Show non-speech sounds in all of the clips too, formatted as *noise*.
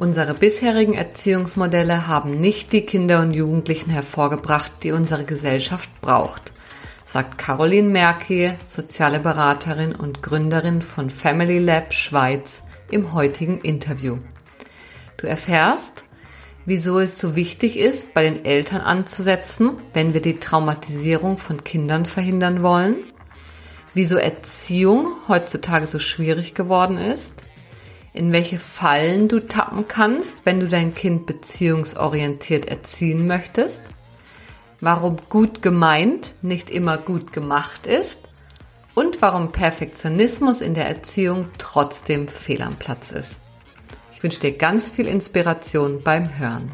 Unsere bisherigen Erziehungsmodelle haben nicht die Kinder und Jugendlichen hervorgebracht, die unsere Gesellschaft braucht, sagt Caroline Merki, soziale Beraterin und Gründerin von Family Lab Schweiz im heutigen Interview. Du erfährst, wieso es so wichtig ist, bei den Eltern anzusetzen, wenn wir die Traumatisierung von Kindern verhindern wollen, wieso Erziehung heutzutage so schwierig geworden ist, in welche Fallen du tappen kannst, wenn du dein Kind beziehungsorientiert erziehen möchtest, warum gut gemeint nicht immer gut gemacht ist und warum Perfektionismus in der Erziehung trotzdem fehl am Platz ist. Ich wünsche dir ganz viel Inspiration beim Hören.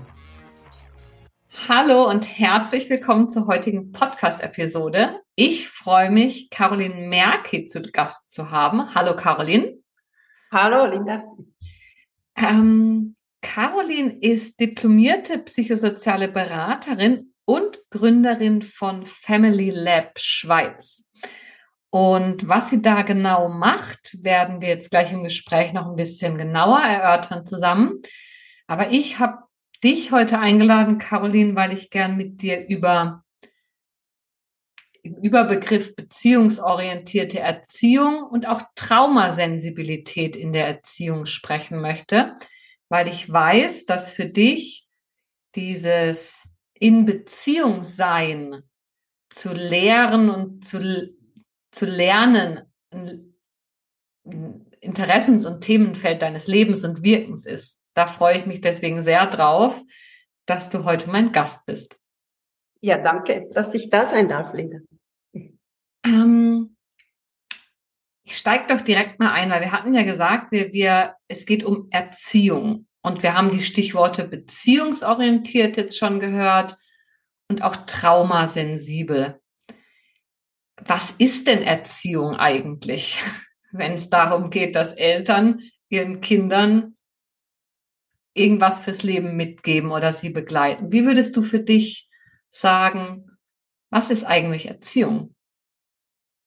Hallo und herzlich willkommen zur heutigen Podcast-Episode. Ich freue mich, Caroline Merki zu Gast zu haben. Hallo Caroline. Hallo, Linda. Ähm, Caroline ist diplomierte psychosoziale Beraterin und Gründerin von Family Lab Schweiz. Und was sie da genau macht, werden wir jetzt gleich im Gespräch noch ein bisschen genauer erörtern zusammen. Aber ich habe dich heute eingeladen, Caroline, weil ich gern mit dir über im Überbegriff beziehungsorientierte Erziehung und auch Traumasensibilität in der Erziehung sprechen möchte, weil ich weiß, dass für dich dieses in Beziehung sein zu lehren und zu, zu lernen Interessens- und Themenfeld deines Lebens und Wirkens ist. Da freue ich mich deswegen sehr drauf, dass du heute mein Gast bist. Ja, danke, dass ich da sein darf, Linda. Ähm, ich steige doch direkt mal ein, weil wir hatten ja gesagt, wir, wir, es geht um Erziehung. Und wir haben die Stichworte beziehungsorientiert jetzt schon gehört und auch traumasensibel. Was ist denn Erziehung eigentlich, *laughs* wenn es darum geht, dass Eltern ihren Kindern irgendwas fürs Leben mitgeben oder sie begleiten? Wie würdest du für dich sagen, was ist eigentlich Erziehung?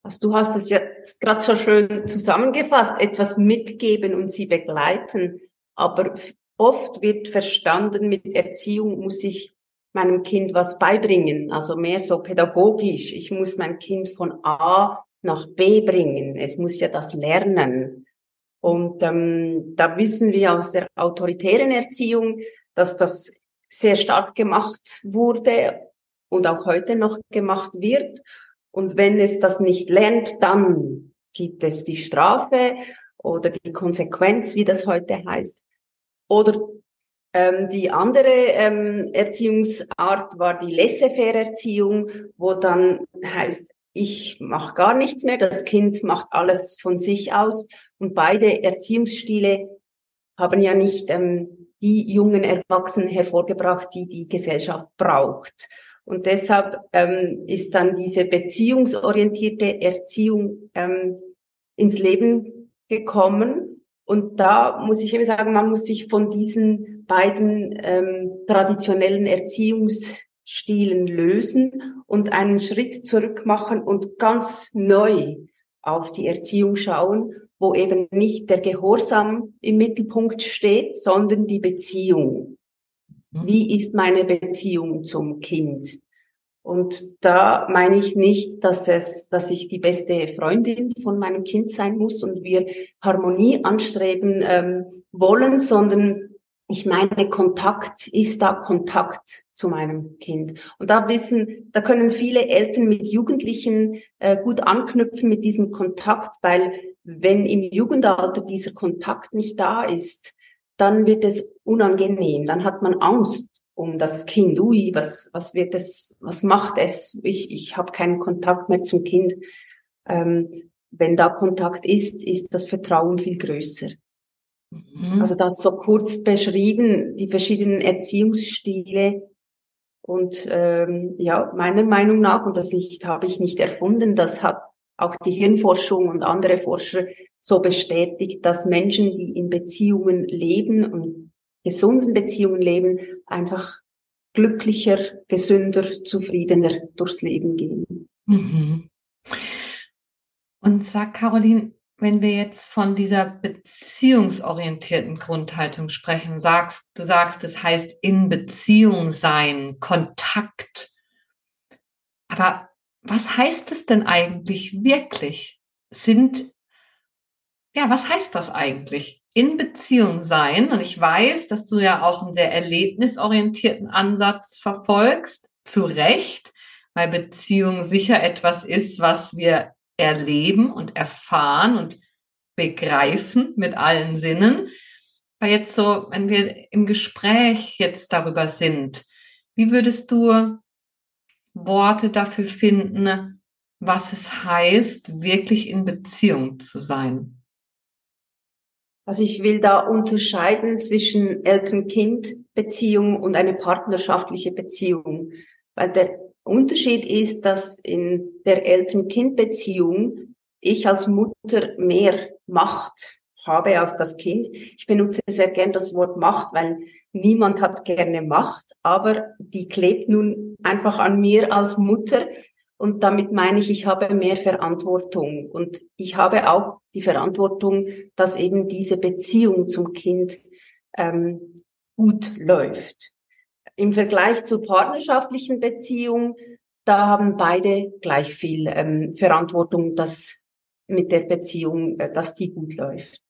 Also du hast es jetzt gerade so schön zusammengefasst, etwas mitgeben und sie begleiten. Aber oft wird verstanden, mit Erziehung muss ich meinem Kind was beibringen, also mehr so pädagogisch. Ich muss mein Kind von A nach B bringen. Es muss ja das lernen. Und ähm, da wissen wir aus der autoritären Erziehung, dass das sehr stark gemacht wurde und auch heute noch gemacht wird. Und wenn es das nicht lernt, dann gibt es die Strafe oder die Konsequenz, wie das heute heißt. Oder ähm, die andere ähm, Erziehungsart war die Laissez-faire-Erziehung, wo dann heißt, ich mache gar nichts mehr, das Kind macht alles von sich aus. Und beide Erziehungsstile haben ja nicht ähm, die jungen Erwachsenen hervorgebracht, die die Gesellschaft braucht. Und deshalb ähm, ist dann diese beziehungsorientierte Erziehung ähm, ins Leben gekommen. Und da muss ich eben sagen, man muss sich von diesen beiden ähm, traditionellen Erziehungsstilen lösen und einen Schritt zurück machen und ganz neu auf die Erziehung schauen, wo eben nicht der Gehorsam im Mittelpunkt steht, sondern die Beziehung. Mhm. Wie ist meine Beziehung zum Kind? Und da meine ich nicht, dass es, dass ich die beste Freundin von meinem Kind sein muss und wir Harmonie anstreben ähm, wollen, sondern ich meine, Kontakt ist da Kontakt zu meinem Kind. Und da wissen, da können viele Eltern mit Jugendlichen äh, gut anknüpfen mit diesem Kontakt, weil wenn im Jugendalter dieser Kontakt nicht da ist, dann wird es unangenehm, dann hat man Angst um das Kind. Ui, was, was wird es, was macht es? Ich, ich habe keinen Kontakt mehr zum Kind. Ähm, wenn da Kontakt ist, ist das Vertrauen viel größer. Mhm. Also das so kurz beschrieben, die verschiedenen Erziehungsstile Und ähm, ja, meiner Meinung nach, und das nicht, habe ich nicht erfunden, das hat auch die Hirnforschung und andere Forscher so bestätigt, dass Menschen, die in Beziehungen leben und gesunden Beziehungen leben, einfach glücklicher, gesünder, zufriedener durchs Leben gehen. Mhm. Und sag Caroline, wenn wir jetzt von dieser beziehungsorientierten Grundhaltung sprechen, sagst, du sagst, es heißt in Beziehung sein, Kontakt. Aber was heißt es denn eigentlich wirklich? Sind, ja, was heißt das eigentlich? In Beziehung sein. Und ich weiß, dass du ja auch einen sehr erlebnisorientierten Ansatz verfolgst. Zu Recht, weil Beziehung sicher etwas ist, was wir erleben und erfahren und begreifen mit allen Sinnen. Aber jetzt so, wenn wir im Gespräch jetzt darüber sind, wie würdest du Worte dafür finden, was es heißt, wirklich in Beziehung zu sein? Also ich will da unterscheiden zwischen Eltern-Kind-Beziehung und eine partnerschaftliche Beziehung, weil der Unterschied ist, dass in der Eltern-Kind-Beziehung ich als Mutter mehr Macht habe als das Kind. Ich benutze sehr gern das Wort Macht, weil niemand hat gerne Macht, aber die klebt nun einfach an mir als Mutter. Und damit meine ich, ich habe mehr Verantwortung. Und ich habe auch die Verantwortung, dass eben diese Beziehung zum Kind ähm, gut läuft. Im Vergleich zur partnerschaftlichen Beziehung, da haben beide gleich viel ähm, Verantwortung, dass mit der Beziehung, äh, dass die gut läuft.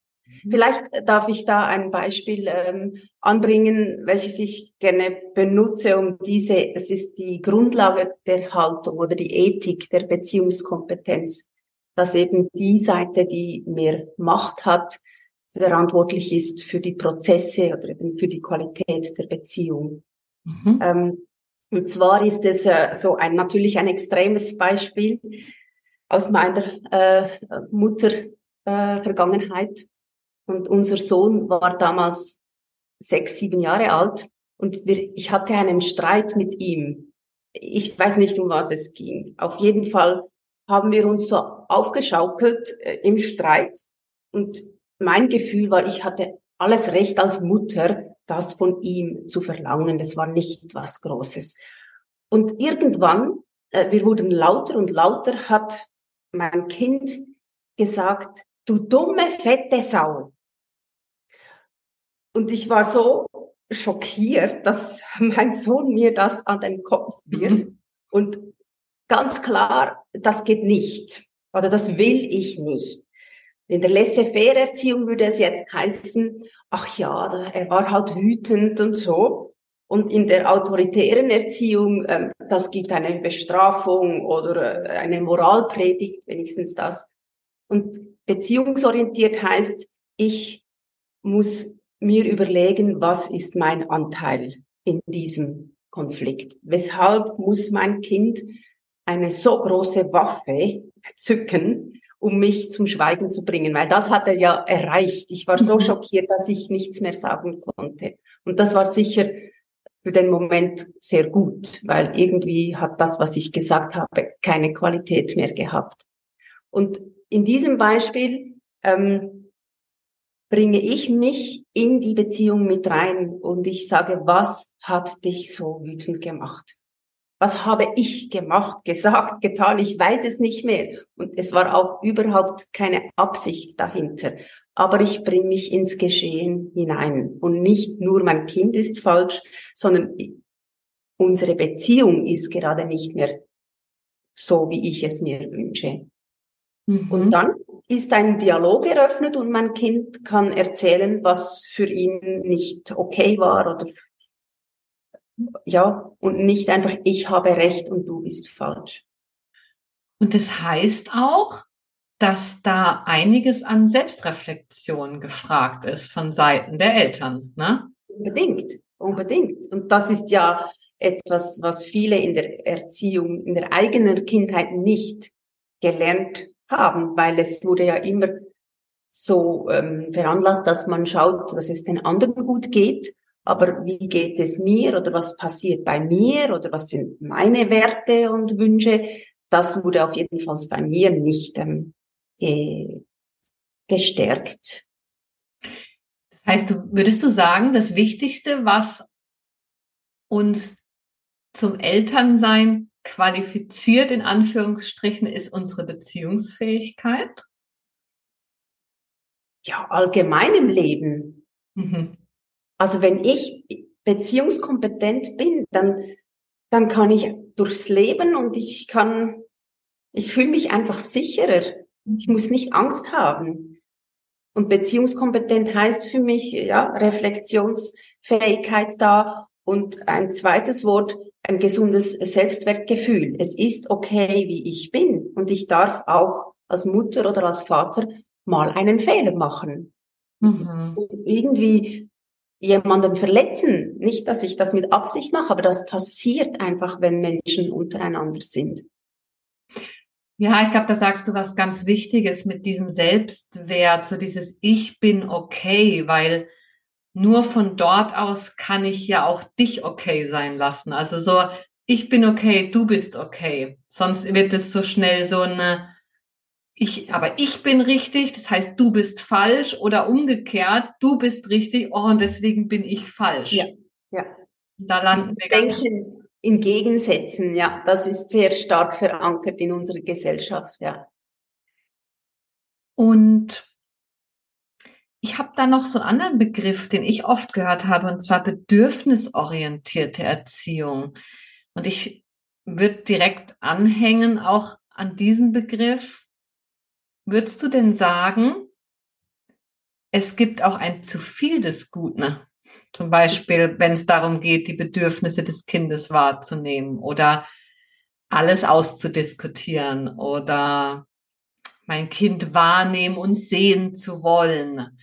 Mhm. Vielleicht darf ich da ein Beispiel ähm, anbringen, welches ich gerne benutze, um diese, es ist die Grundlage der Haltung oder die Ethik der Beziehungskompetenz, dass eben die Seite, die mehr Macht hat, verantwortlich ist für die Prozesse oder eben für die Qualität der Beziehung. Mhm. Ähm, und zwar ist es äh, so ein natürlich ein extremes Beispiel aus meiner äh, Mutter äh, Vergangenheit. Und unser Sohn war damals sechs, sieben Jahre alt und wir, ich hatte einen Streit mit ihm. Ich weiß nicht, um was es ging. Auf jeden Fall haben wir uns so aufgeschaukelt äh, im Streit und mein Gefühl war, ich hatte alles Recht als Mutter, das von ihm zu verlangen. Das war nicht was Großes. Und irgendwann, äh, wir wurden lauter und lauter, hat mein Kind gesagt, du dumme, fette Sau. Und ich war so schockiert, dass *laughs* mein Sohn mir das an den Kopf wirft. Mhm. Und ganz klar, das geht nicht. Oder das will ich nicht. In der Laissez-faire-Erziehung würde es jetzt heißen, ach ja, er war halt wütend und so. Und in der autoritären Erziehung, ähm, das gibt eine Bestrafung oder äh, eine Moralpredigt, wenigstens das. Und beziehungsorientiert heißt, ich muss mir überlegen, was ist mein Anteil in diesem Konflikt? Weshalb muss mein Kind eine so große Waffe zücken, um mich zum Schweigen zu bringen, weil das hat er ja erreicht. Ich war so mhm. schockiert, dass ich nichts mehr sagen konnte. Und das war sicher für den Moment sehr gut, weil irgendwie hat das, was ich gesagt habe, keine Qualität mehr gehabt. Und in diesem Beispiel ähm, bringe ich mich in die Beziehung mit rein und ich sage, was hat dich so wütend gemacht? was habe ich gemacht, *laughs* gesagt, getan, ich weiß es nicht mehr. Und es war auch überhaupt keine Absicht dahinter. Aber ich bringe mich ins Geschehen hinein. Und nicht nur mein Kind ist falsch, sondern unsere Beziehung ist gerade nicht mehr so, wie ich es mir wünsche. Mhm. Und dann ist ein Dialog eröffnet und mein Kind kann erzählen, was für ihn nicht okay war oder ja, und nicht einfach, ich habe recht und du bist falsch. Und das heißt auch, dass da einiges an Selbstreflexion gefragt ist von Seiten der Eltern, ne? Unbedingt, unbedingt. Und das ist ja etwas, was viele in der Erziehung, in der eigenen Kindheit nicht gelernt haben, weil es wurde ja immer so ähm, veranlasst, dass man schaut, dass es den anderen gut geht aber wie geht es mir oder was passiert bei mir oder was sind meine Werte und Wünsche, das wurde auf jeden Fall bei mir nicht ähm, ge gestärkt. Das heißt, du, würdest du sagen, das Wichtigste, was uns zum Elternsein qualifiziert, in Anführungsstrichen, ist unsere Beziehungsfähigkeit? Ja, allgemein im Leben. Mhm. Also wenn ich beziehungskompetent bin, dann, dann kann ich durchs Leben und ich kann, ich fühle mich einfach sicherer. Ich muss nicht Angst haben. Und beziehungskompetent heißt für mich, ja, Reflexionsfähigkeit da und ein zweites Wort, ein gesundes Selbstwertgefühl. Es ist okay, wie ich bin und ich darf auch als Mutter oder als Vater mal einen Fehler machen. Mhm. irgendwie jemanden verletzen. Nicht, dass ich das mit Absicht mache, aber das passiert einfach, wenn Menschen untereinander sind. Ja, ich glaube, da sagst du was ganz Wichtiges mit diesem Selbstwert, so dieses Ich bin okay, weil nur von dort aus kann ich ja auch dich okay sein lassen. Also so, ich bin okay, du bist okay. Sonst wird es so schnell so eine, ich, aber ich bin richtig, das heißt, du bist falsch oder umgekehrt, du bist richtig, oh, und deswegen bin ich falsch. Ja, ja. Da lassen wir Denken in Gegensätzen, ja, das ist sehr stark verankert in unserer Gesellschaft, ja. Und ich habe da noch so einen anderen Begriff, den ich oft gehört habe, und zwar bedürfnisorientierte Erziehung. Und ich würde direkt anhängen auch an diesen Begriff. Würdest du denn sagen, es gibt auch ein zu viel des Guten? Zum Beispiel, wenn es darum geht, die Bedürfnisse des Kindes wahrzunehmen oder alles auszudiskutieren oder mein Kind wahrnehmen und sehen zu wollen.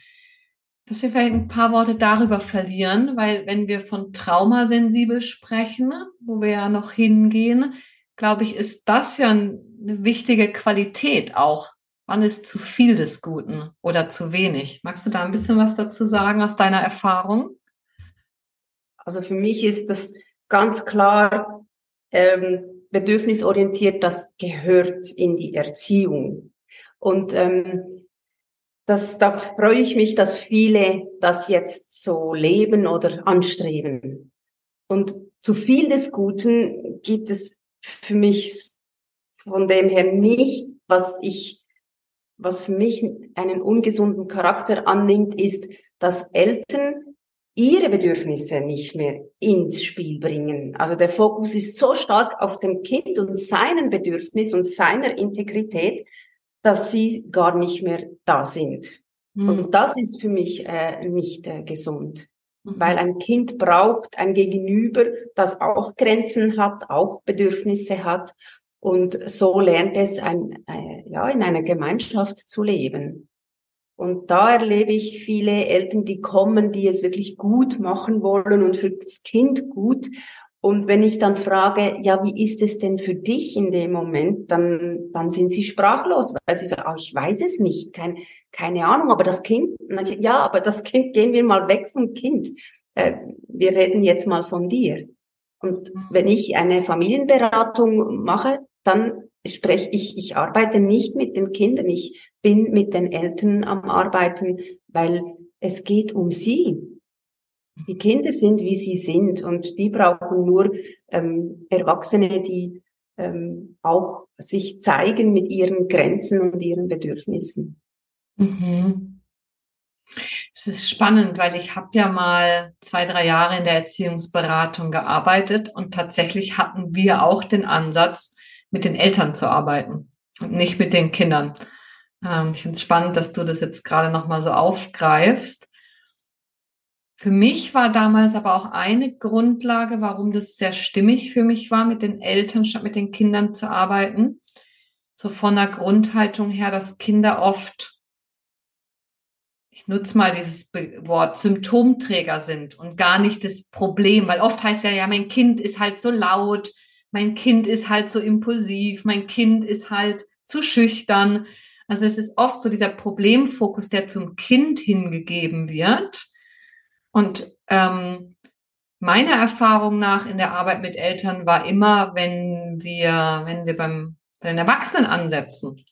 Dass wir vielleicht ein paar Worte darüber verlieren, weil wenn wir von traumasensibel sprechen, wo wir ja noch hingehen, glaube ich, ist das ja eine wichtige Qualität auch. Wann ist zu viel des Guten oder zu wenig? Magst du da ein bisschen was dazu sagen aus deiner Erfahrung? Also für mich ist das ganz klar ähm, bedürfnisorientiert, das gehört in die Erziehung. Und ähm, das, da freue ich mich, dass viele das jetzt so leben oder anstreben. Und zu viel des Guten gibt es für mich von dem her nicht, was ich, was für mich einen ungesunden Charakter annimmt, ist, dass Eltern ihre Bedürfnisse nicht mehr ins Spiel bringen. Also der Fokus ist so stark auf dem Kind und seinen Bedürfnis und seiner Integrität, dass sie gar nicht mehr da sind. Mhm. Und das ist für mich äh, nicht äh, gesund. Mhm. Weil ein Kind braucht ein Gegenüber, das auch Grenzen hat, auch Bedürfnisse hat. Und so lernt es ein, äh, ja, in einer Gemeinschaft zu leben. Und da erlebe ich viele Eltern, die kommen, die es wirklich gut machen wollen und für das Kind gut und wenn ich dann frage, ja, wie ist es denn für dich in dem Moment, dann, dann sind sie sprachlos, weil sie sagen, oh, ich weiß es nicht, kein, keine Ahnung, aber das Kind, *laughs* ja, aber das Kind, gehen wir mal weg vom Kind. Äh, wir reden jetzt mal von dir. Und mhm. wenn ich eine Familienberatung mache, dann spreche ich, ich arbeite nicht mit den Kindern, ich bin mit den Eltern am Arbeiten, weil es geht um sie. Die Kinder sind, wie sie sind und die brauchen nur ähm, Erwachsene, die ähm, auch sich zeigen mit ihren Grenzen und ihren Bedürfnissen. Mhm. Es ist spannend, weil ich habe ja mal zwei, drei Jahre in der Erziehungsberatung gearbeitet und tatsächlich hatten wir auch den Ansatz, mit den Eltern zu arbeiten und nicht mit den Kindern. Ähm, ich finde es spannend, dass du das jetzt gerade nochmal so aufgreifst. Für mich war damals aber auch eine Grundlage, warum das sehr stimmig für mich war, mit den Eltern statt mit den Kindern zu arbeiten. So von der Grundhaltung her, dass Kinder oft, ich nutze mal dieses Wort, Symptomträger sind und gar nicht das Problem, weil oft heißt ja, ja, mein Kind ist halt so laut, mein Kind ist halt so impulsiv, mein Kind ist halt zu schüchtern. Also es ist oft so dieser Problemfokus, der zum Kind hingegeben wird und ähm, meiner Erfahrung nach in der Arbeit mit Eltern war immer, wenn wir, wenn wir beim, bei den Erwachsenen ansetzen,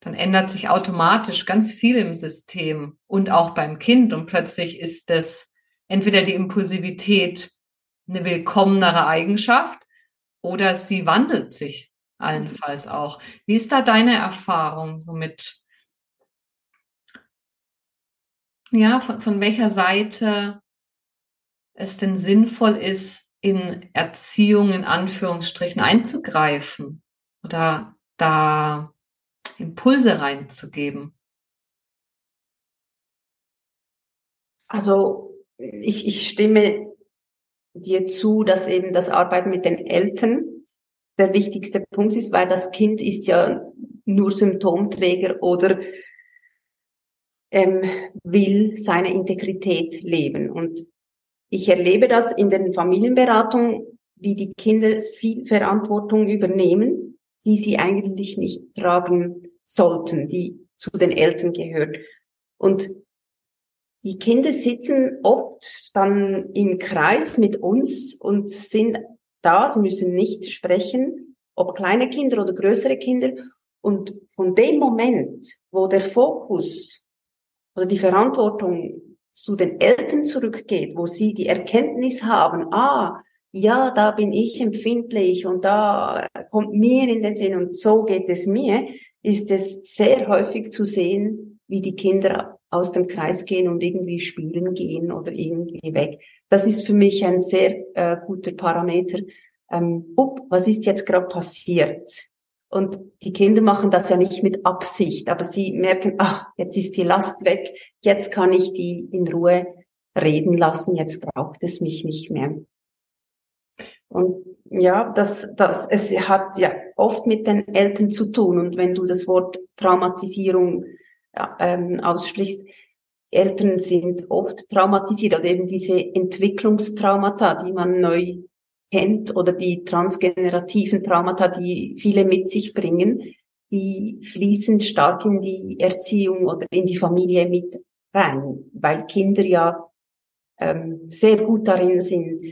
dann ändert sich automatisch ganz viel im System und auch beim Kind und plötzlich ist es entweder die Impulsivität eine willkommenere Eigenschaft oder sie wandelt sich allenfalls auch. Wie ist da deine Erfahrung so mit, ja, von, von welcher Seite es denn sinnvoll ist, in Erziehung in Anführungsstrichen einzugreifen oder da Impulse reinzugeben? Also ich, ich stimme dir zu, dass eben das Arbeiten mit den Eltern der wichtigste Punkt ist, weil das Kind ist ja nur Symptomträger oder ähm, will seine Integrität leben. Und ich erlebe das in den Familienberatungen, wie die Kinder viel Verantwortung übernehmen, die sie eigentlich nicht tragen sollten, die zu den Eltern gehört. Und die Kinder sitzen oft dann im Kreis mit uns und sind da, sie müssen nicht sprechen, ob kleine Kinder oder größere Kinder. Und von dem Moment, wo der Fokus oder die Verantwortung zu den Eltern zurückgeht, wo sie die Erkenntnis haben, ah, ja, da bin ich empfindlich und da kommt mir in den Sinn und so geht es mir, ist es sehr häufig zu sehen, wie die Kinder aus dem Kreis gehen und irgendwie spielen gehen oder irgendwie weg. Das ist für mich ein sehr äh, guter Parameter. Ähm, up, was ist jetzt gerade passiert? Und die Kinder machen das ja nicht mit Absicht, aber sie merken, ah, jetzt ist die Last weg, jetzt kann ich die in Ruhe reden lassen, jetzt braucht es mich nicht mehr. Und ja, das, das, es hat ja oft mit den Eltern zu tun. Und wenn du das Wort Traumatisierung ähm, aussprichst, Eltern sind oft traumatisiert oder eben diese Entwicklungstraumata, die man neu kennt oder die transgenerativen Traumata, die viele mit sich bringen, die fließen stark in die Erziehung oder in die Familie mit rein, weil Kinder ja ähm, sehr gut darin sind,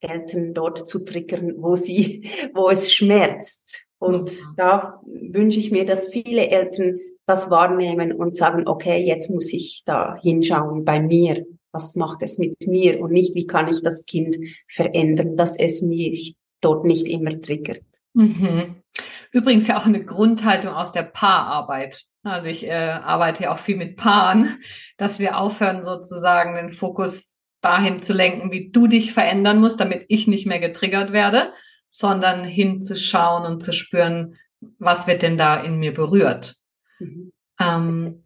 Eltern dort zu triggern, wo sie, *laughs* wo es schmerzt. Und mhm. da wünsche ich mir, dass viele Eltern das wahrnehmen und sagen, okay, jetzt muss ich da hinschauen bei mir was macht es mit mir und nicht, wie kann ich das Kind verändern, dass es mich dort nicht immer triggert. Mhm. Übrigens ja auch eine Grundhaltung aus der Paararbeit. Also ich äh, arbeite ja auch viel mit Paaren, dass wir aufhören sozusagen den Fokus dahin zu lenken, wie du dich verändern musst, damit ich nicht mehr getriggert werde, sondern hinzuschauen und zu spüren, was wird denn da in mir berührt. Mhm. Ähm,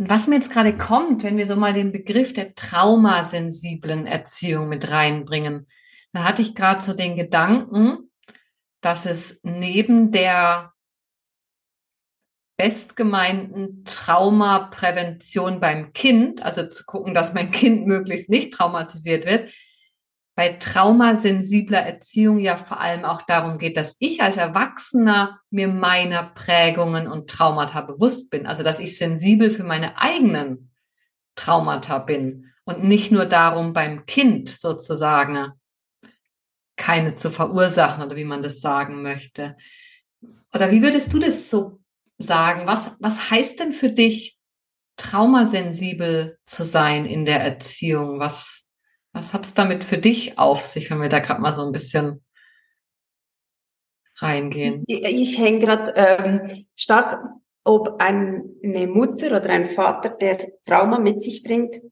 und was mir jetzt gerade kommt, wenn wir so mal den Begriff der traumasensiblen Erziehung mit reinbringen, da hatte ich gerade so den Gedanken, dass es neben der bestgemeinten Traumaprävention beim Kind, also zu gucken, dass mein Kind *laughs* möglichst nicht traumatisiert wird, bei traumasensibler Erziehung ja vor allem auch darum geht, dass ich als Erwachsener mir meiner Prägungen und Traumata bewusst bin. Also dass ich sensibel für meine eigenen Traumata bin und nicht nur darum beim Kind sozusagen keine zu verursachen oder wie man das sagen möchte. Oder wie würdest du das so sagen? Was, was heißt denn für dich, traumasensibel zu sein in der Erziehung? Was, was hat es damit für dich auf sich, wenn wir da gerade mal so ein bisschen reingehen? Ich, ich hänge gerade ähm, stark, ob eine Mutter oder ein Vater, der Trauma mit sich bringt,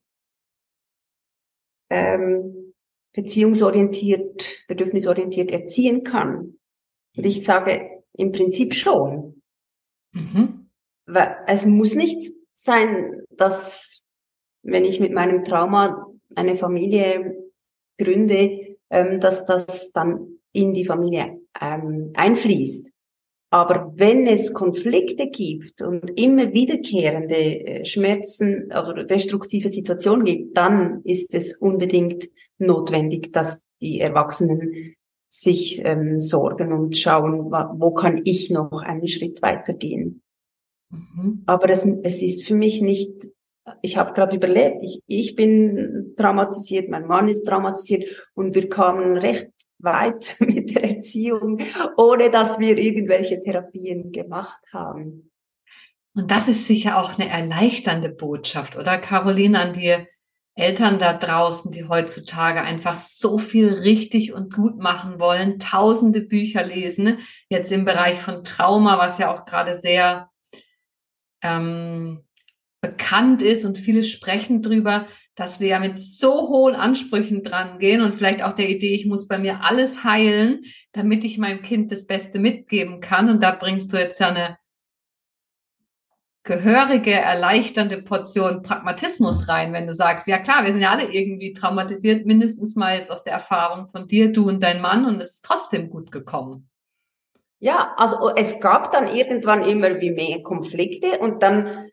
ähm, beziehungsorientiert, bedürfnisorientiert erziehen kann. Und ich sage im Prinzip schon. Mhm. Weil es muss nicht sein, dass wenn ich mit meinem Trauma eine Familie gründe, ähm, dass das dann in die Familie ähm, einfließt. Aber wenn es Konflikte gibt und immer wiederkehrende äh, Schmerzen oder destruktive Situationen gibt, dann ist es unbedingt notwendig, dass die Erwachsenen sich ähm, sorgen und schauen, wo kann ich noch einen Schritt weitergehen. Mhm. Aber es, es ist für mich nicht ich habe gerade überlebt, ich, ich bin traumatisiert, mein Mann ist traumatisiert und wir kamen recht weit *laughs* mit der Erziehung, ohne dass wir irgendwelche Therapien gemacht haben. Und das ist sicher auch eine erleichternde Botschaft, oder Caroline, an die Eltern da draußen, die heutzutage einfach so viel richtig und gut machen wollen, tausende Bücher lesen, jetzt im Bereich von Trauma, was ja auch gerade sehr ähm, bekannt ist und viele sprechen drüber, dass wir ja mit so hohen Ansprüchen dran gehen und vielleicht auch der Idee, ich muss bei mir alles heilen, damit ich meinem Kind das Beste mitgeben kann. Und da bringst du jetzt ja eine gehörige, erleichternde Portion Pragmatismus rein, wenn du sagst, ja klar, wir sind ja alle irgendwie traumatisiert, mindestens mal jetzt aus der Erfahrung von dir, du und dein Mann, und es ist trotzdem gut gekommen. Ja, also es gab dann irgendwann immer wie mehr Konflikte und dann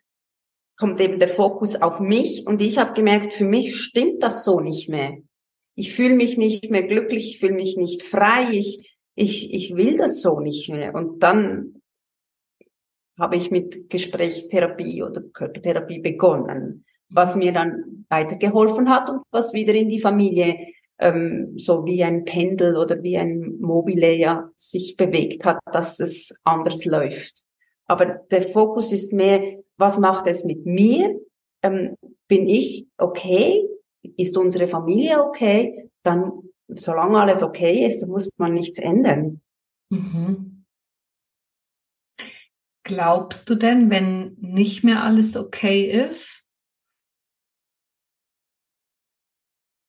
kommt eben der Fokus auf mich und ich habe gemerkt, für mich stimmt das so nicht mehr. Ich fühle mich nicht mehr glücklich, ich fühle mich nicht frei, ich, ich, ich will das so nicht mehr. Und dann habe ich mit Gesprächstherapie oder Körpertherapie begonnen, was mir dann weitergeholfen hat und was wieder in die Familie ähm, so wie ein Pendel oder wie ein Mobile sich bewegt hat, dass es anders läuft. Aber der Fokus ist mehr, was macht es mit mir? Ähm, bin ich okay? Ist unsere Familie okay? Dann, solange alles okay ist, muss man nichts ändern. Mhm. Glaubst du denn, wenn nicht mehr alles okay ist,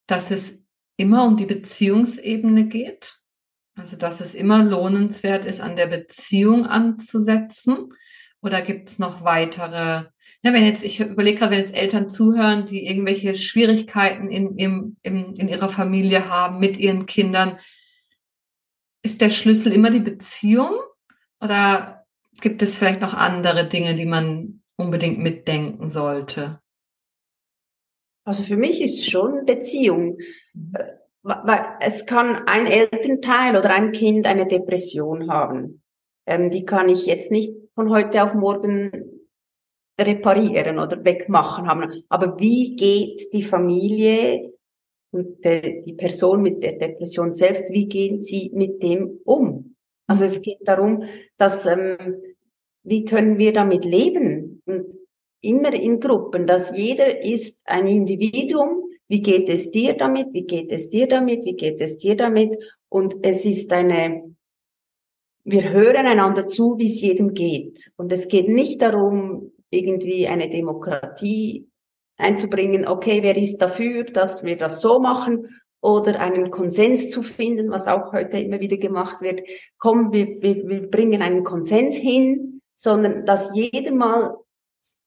dass es immer um die Beziehungsebene geht? Also, dass es immer lohnenswert ist, an der Beziehung anzusetzen? Oder gibt es noch weitere? Ja, wenn jetzt, ich überlege gerade, wenn jetzt Eltern zuhören, die irgendwelche Schwierigkeiten in, in, in, in ihrer Familie haben, mit ihren Kindern, ist der Schlüssel immer die Beziehung? Oder gibt es vielleicht noch andere Dinge, die man unbedingt mitdenken sollte? Also für mich ist schon Beziehung. Weil es kann ein Elternteil oder ein Kind eine Depression haben. Ähm, die kann ich jetzt nicht von heute auf morgen reparieren oder wegmachen haben. Aber wie geht die Familie und die Person mit der Depression selbst, wie gehen sie mit dem um? Also es geht darum, dass ähm, wie können wir damit leben? Und immer in Gruppen, dass jeder ist ein Individuum. Wie geht es dir damit? Wie geht es dir damit? Wie geht es dir damit? Und es ist eine, wir hören einander zu, wie es jedem geht. Und es geht nicht darum, irgendwie eine Demokratie einzubringen. Okay, wer ist dafür, dass wir das so machen? Oder einen Konsens zu finden, was auch heute immer wieder gemacht wird. Komm, wir, wir, wir bringen einen Konsens hin, sondern dass jeder mal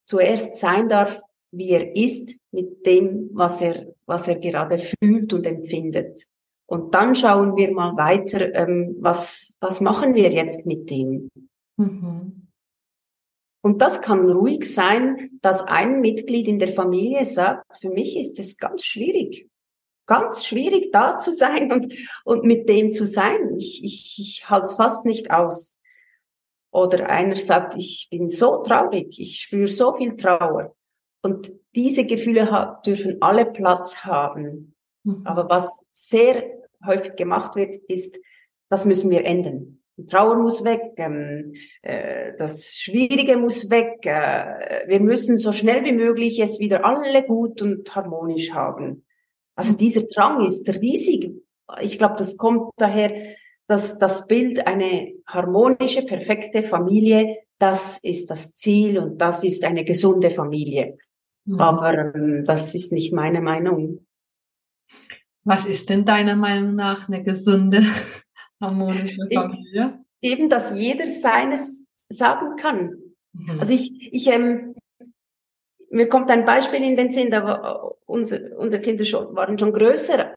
zuerst sein darf, wie er ist, mit dem, was er, was er gerade fühlt und empfindet. Und dann schauen wir mal weiter, ähm, was, was machen wir jetzt mit dem? Mhm. Und das kann ruhig sein, dass ein Mitglied in der Familie sagt, für mich ist es ganz schwierig, ganz schwierig da zu sein und, und mit dem zu sein. Ich, ich, ich halte es fast nicht aus. Oder einer sagt, ich bin so traurig, ich spüre so viel Trauer. Und diese Gefühle dürfen alle Platz haben. Mhm. Aber was sehr häufig gemacht wird, ist, das müssen wir ändern. Die Trauer muss weg, ähm, äh, das Schwierige muss weg. Äh, wir müssen so schnell wie möglich es wieder alle gut und harmonisch haben. Also dieser Drang ist riesig. Ich glaube, das kommt daher, dass das Bild eine harmonische, perfekte Familie, das ist das Ziel und das ist eine gesunde Familie. Mhm. Aber ähm, das ist nicht meine Meinung. Was ist denn deiner Meinung nach eine gesunde, *laughs* harmonische Familie? Ich, eben, dass jeder seines sagen kann. Mhm. Also ich, ich, ähm, mir kommt ein Beispiel in den Sinn, da war unser, unsere Kinder schon, waren schon größer,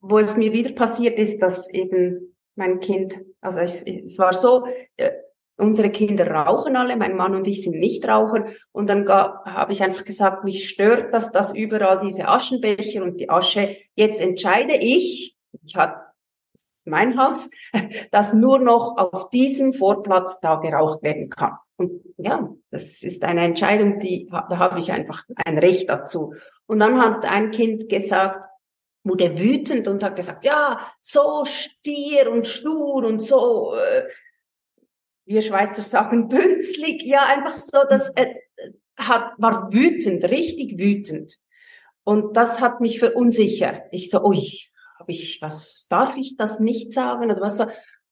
wo es mir wieder passiert ist, dass eben mein Kind, also es, es war so, äh, unsere Kinder rauchen alle, mein Mann und ich sind nicht Raucher. Und dann habe ich einfach gesagt, mich stört das, dass überall diese Aschenbecher und die Asche. Jetzt entscheide ich, ich hatte ist mein Haus, *laughs* dass nur noch auf diesem Vorplatz da geraucht werden kann. Und ja, das ist eine Entscheidung, die, da habe ich einfach ein Recht dazu. Und dann hat ein Kind gesagt, wurde wütend und hat gesagt, ja, so stier und stur und so, äh, wir Schweizer sagen bünzlig, ja, einfach so, das äh, hat, war wütend, richtig wütend. Und das hat mich verunsichert. Ich so, ui, habe ich, was darf ich das nicht sagen oder was so?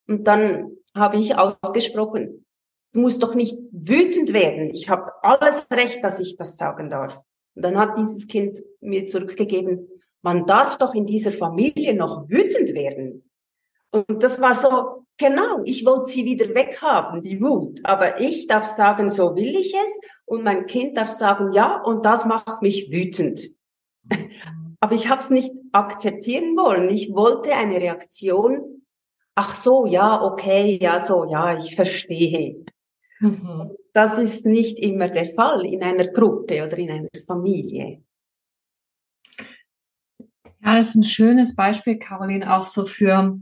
Und dann habe ich ausgesprochen, du musst doch nicht wütend werden. Ich habe alles Recht, dass ich das sagen darf. Und dann hat dieses Kind mir zurückgegeben, man darf doch in dieser Familie noch wütend werden. Und das war so, genau, ich wollte sie wieder weghaben, die Wut. Aber ich darf sagen, so will ich es. Und mein Kind darf sagen, ja, und das macht mich wütend. Aber ich habe es nicht akzeptieren wollen. Ich wollte eine Reaktion. Ach so, ja, okay, ja, so, ja, ich verstehe. Mhm. Das ist nicht immer der Fall in einer Gruppe oder in einer Familie. Ja, das ist ein schönes Beispiel, Caroline, auch so für,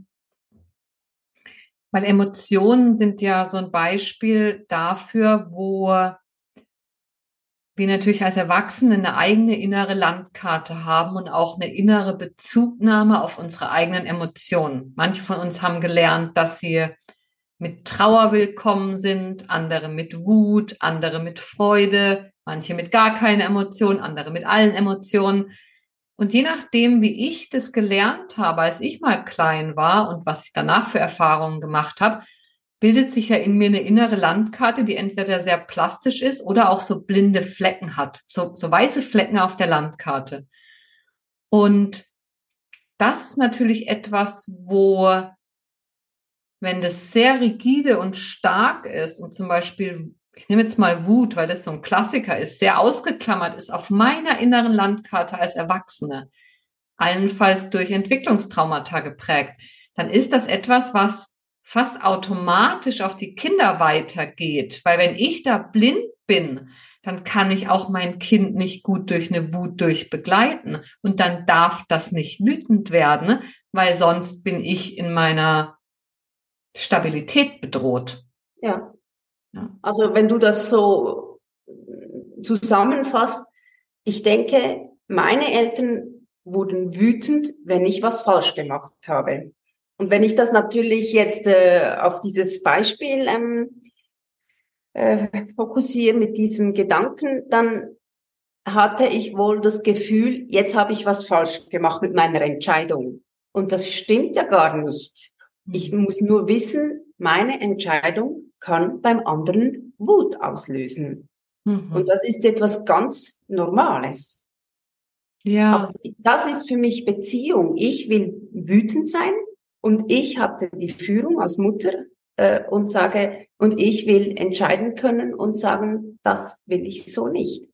weil Emotionen sind ja so ein Beispiel dafür, wo wir natürlich als Erwachsene eine eigene innere Landkarte haben und auch eine innere Bezugnahme auf unsere eigenen Emotionen. Manche von uns haben gelernt, dass sie mit Trauer willkommen sind, andere mit Wut, andere mit Freude, manche mit gar keine Emotionen, andere mit allen Emotionen. Und je nachdem, wie ich das gelernt habe, als ich mal klein war und was ich danach für Erfahrungen gemacht habe, bildet sich ja in mir eine innere Landkarte, die entweder sehr plastisch ist oder auch so blinde Flecken hat, so, so weiße Flecken auf der Landkarte. Und das ist natürlich etwas, wo, wenn das sehr rigide und stark ist und zum Beispiel, ich nehme jetzt mal Wut, weil das so ein Klassiker ist, sehr ausgeklammert ist auf meiner inneren Landkarte als Erwachsene, allenfalls durch Entwicklungstraumata geprägt, dann ist das etwas, was fast automatisch auf die Kinder weitergeht. Weil wenn ich da blind bin, dann kann ich auch mein Kind nicht gut durch eine Wut durchbegleiten. Und dann darf das nicht wütend werden, weil sonst bin ich in meiner Stabilität bedroht. Ja. Also wenn du das so zusammenfasst, ich denke, meine Eltern wurden wütend, wenn ich was falsch gemacht habe. Und wenn ich das natürlich jetzt äh, auf dieses Beispiel ähm, äh, fokussiere mit diesem Gedanken, dann hatte ich wohl das Gefühl, jetzt habe ich was falsch gemacht mit meiner Entscheidung. Und das stimmt ja gar nicht. Ich muss nur wissen, meine Entscheidung kann beim anderen Wut auslösen. Mhm. Und das ist etwas ganz Normales. Ja. Aber das ist für mich Beziehung. Ich will wütend sein und ich habe die Führung als Mutter äh, und sage, und ich will entscheiden können und sagen, das will ich so nicht.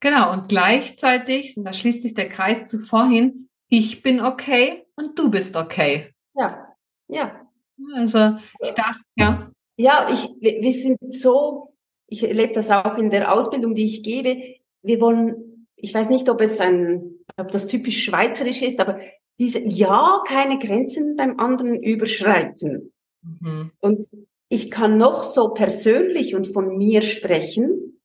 Genau, und gleichzeitig, und da schließt sich der Kreis zu vorhin, ich bin okay und du bist okay. Ja, ja. Also ich dachte, ja. Ja, ich, wir sind so, ich erlebe das auch in der Ausbildung, die ich gebe. Wir wollen, ich weiß nicht, ob es ein, ob das typisch schweizerisch ist, aber diese ja keine Grenzen beim anderen überschreiten. Mhm. Und ich kann noch so persönlich und von mir sprechen.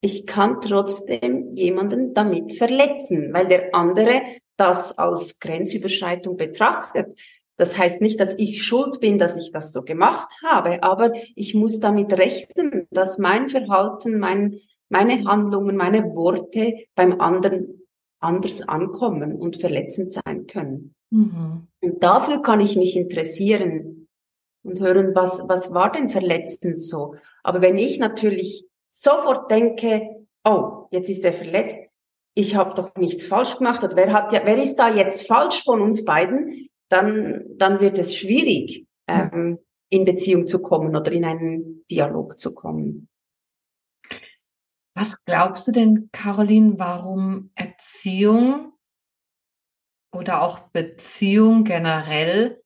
Ich kann trotzdem jemanden damit verletzen, weil der andere das als Grenzüberschreitung betrachtet. Das heißt nicht, dass ich schuld bin, dass ich das so gemacht habe, aber ich muss damit rechnen, dass mein Verhalten, mein, meine Handlungen, meine Worte beim anderen anders ankommen und verletzend sein können. Mhm. Und dafür kann ich mich interessieren und hören, was, was war denn verletzend so? Aber wenn ich natürlich sofort denke, oh, jetzt ist er verletzt, ich habe doch nichts falsch gemacht oder wer hat ja, wer ist da jetzt falsch von uns beiden, dann, dann wird es schwierig, ähm, in Beziehung zu kommen oder in einen Dialog zu kommen. Was glaubst du denn, Caroline, warum Erziehung oder auch Beziehung generell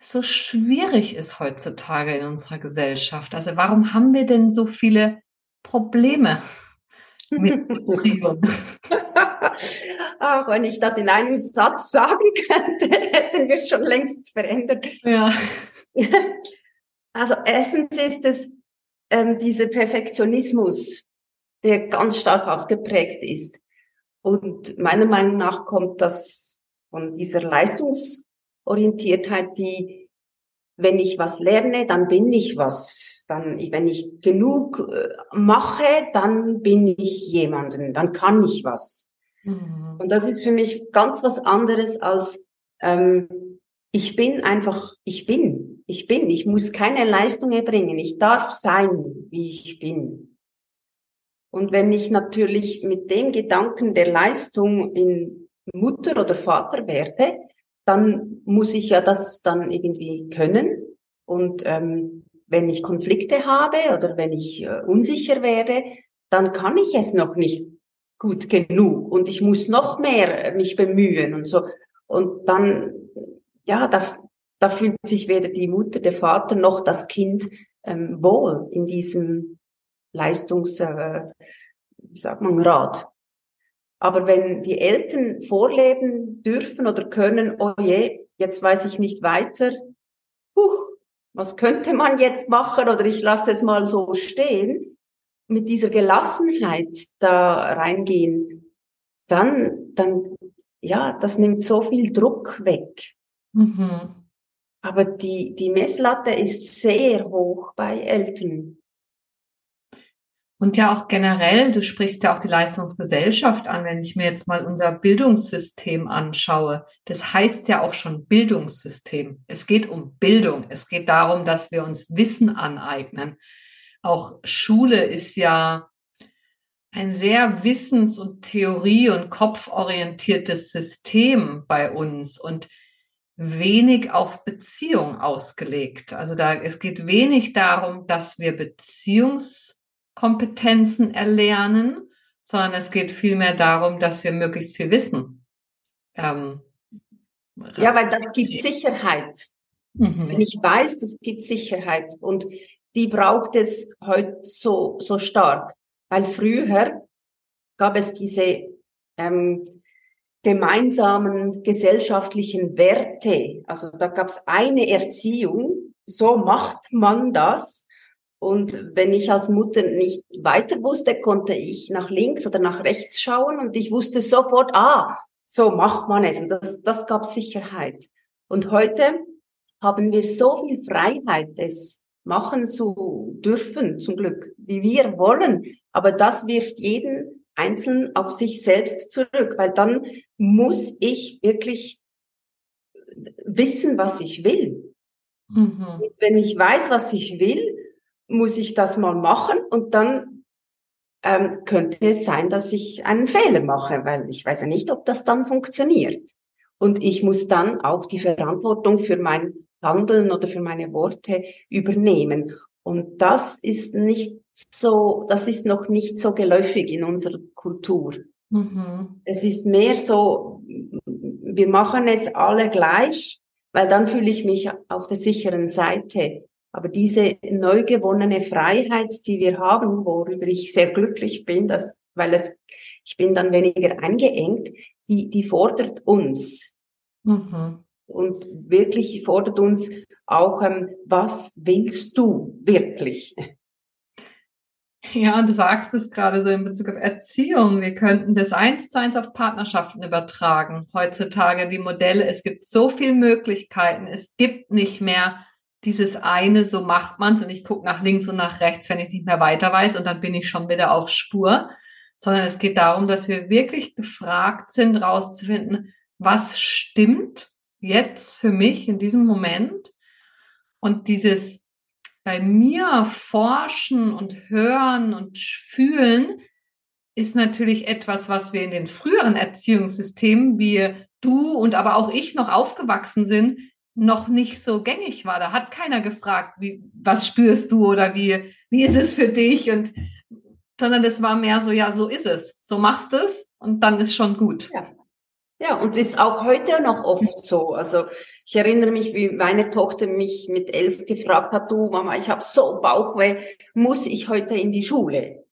so schwierig ist heutzutage in unserer Gesellschaft? Also warum haben wir denn so viele Probleme Mit. Ach, *laughs* wenn ich das in einem Satz sagen könnte, *laughs* hätten wir es schon längst verändert. Ja. *laughs* Also erstens ist es ähm, dieser Perfektionismus, der ganz stark ausgeprägt ist. Und meiner Meinung nach kommt das von dieser Leistungsorientiertheit, die, wenn ich was lerne, dann bin ich was. Dann, wenn ich genug äh, mache, dann bin ich jemanden, dann kann ich was. Mhm. Und das ist für mich ganz was anderes als ähm, ich bin einfach, ich bin, ich bin, ich muss keine Leistung erbringen, ich darf sein, wie ich bin. Und wenn ich natürlich mit dem Gedanken der Leistung in Mutter oder Vater werde, dann muss ich ja das dann irgendwie können. Und ähm, wenn ich Konflikte habe oder wenn ich äh, unsicher werde, dann kann ich es noch nicht gut genug und ich muss noch mehr mich bemühen und so. Und dann ja, da, da fühlt sich weder die Mutter, der Vater noch das Kind ähm, wohl in diesem Leistungs, äh, wie sagt man, Rat. Aber wenn die Eltern vorleben dürfen oder können, oh je, jetzt weiß ich nicht weiter, huch, was könnte man jetzt machen oder ich lasse es mal so stehen, mit dieser Gelassenheit da reingehen, dann, dann, ja, das nimmt so viel Druck weg. Mhm. Aber die, die Messlatte ist sehr hoch bei Eltern. Und ja auch generell, du sprichst ja auch die Leistungsgesellschaft an, wenn ich mir jetzt mal unser Bildungssystem anschaue. Das heißt ja auch schon Bildungssystem. Es geht um Bildung. Es geht darum, dass wir uns Wissen aneignen. Auch Schule ist ja ein sehr wissens- und theorie- und kopforientiertes System bei uns. Und wenig auf Beziehung ausgelegt. Also da, es geht wenig darum, dass wir Beziehungskompetenzen erlernen, sondern es geht vielmehr darum, dass wir möglichst viel wissen. Ähm, ja, weil das gibt Sicherheit. Mhm. Wenn ich weiß, das gibt Sicherheit und die braucht es heute so, so stark, weil früher gab es diese ähm, gemeinsamen gesellschaftlichen Werte. Also da gab es eine Erziehung, so macht man das. Und wenn ich als Mutter nicht weiter wusste, konnte ich nach links oder nach rechts schauen und ich wusste sofort, ah, so macht man es. Und das, das gab Sicherheit. Und heute haben wir so viel Freiheit, es machen zu dürfen, zum Glück, wie wir wollen. Aber das wirft jeden einzeln auf sich selbst zurück, weil dann muss ich wirklich wissen, was ich will. Mhm. Wenn ich weiß, was ich will, muss ich das mal machen und dann ähm, könnte es sein, dass ich einen Fehler mache, weil ich weiß ja nicht, ob das dann funktioniert. Und ich muss dann auch die Verantwortung für mein Handeln oder für meine Worte übernehmen. Und das ist nicht so, das ist noch nicht so geläufig in unserer Kultur. Mhm. Es ist mehr so, wir machen es alle gleich, weil dann fühle ich mich auf der sicheren Seite. Aber diese neu gewonnene Freiheit, die wir haben, worüber ich sehr glücklich bin, dass, weil es, ich bin dann weniger eingeengt, die, die fordert uns. Mhm. Und wirklich fordert uns auch, ähm, was willst du wirklich? Ja, und du sagst es gerade so in Bezug auf Erziehung. Wir könnten das eins zu eins auf Partnerschaften übertragen. Heutzutage die Modelle, es gibt so viele Möglichkeiten. Es gibt nicht mehr dieses eine, so macht man's und ich gucke nach links und nach rechts, wenn ich nicht mehr weiter weiß und dann bin ich schon wieder auf Spur. Sondern es geht darum, dass wir wirklich gefragt sind, rauszufinden, was stimmt jetzt für mich in diesem Moment und dieses bei mir forschen und hören und fühlen ist natürlich etwas, was wir in den früheren Erziehungssystemen, wie du und aber auch ich noch aufgewachsen sind, noch nicht so gängig war. Da hat keiner gefragt, wie, was spürst du oder wie, wie ist es für dich? Und, sondern das war mehr so, ja, so ist es. So machst es und dann ist schon gut. Ja. Ja, und ist auch heute noch oft so. Also ich erinnere mich, wie meine Tochter mich mit elf gefragt hat, du Mama, ich habe so Bauchweh, muss ich heute in die Schule?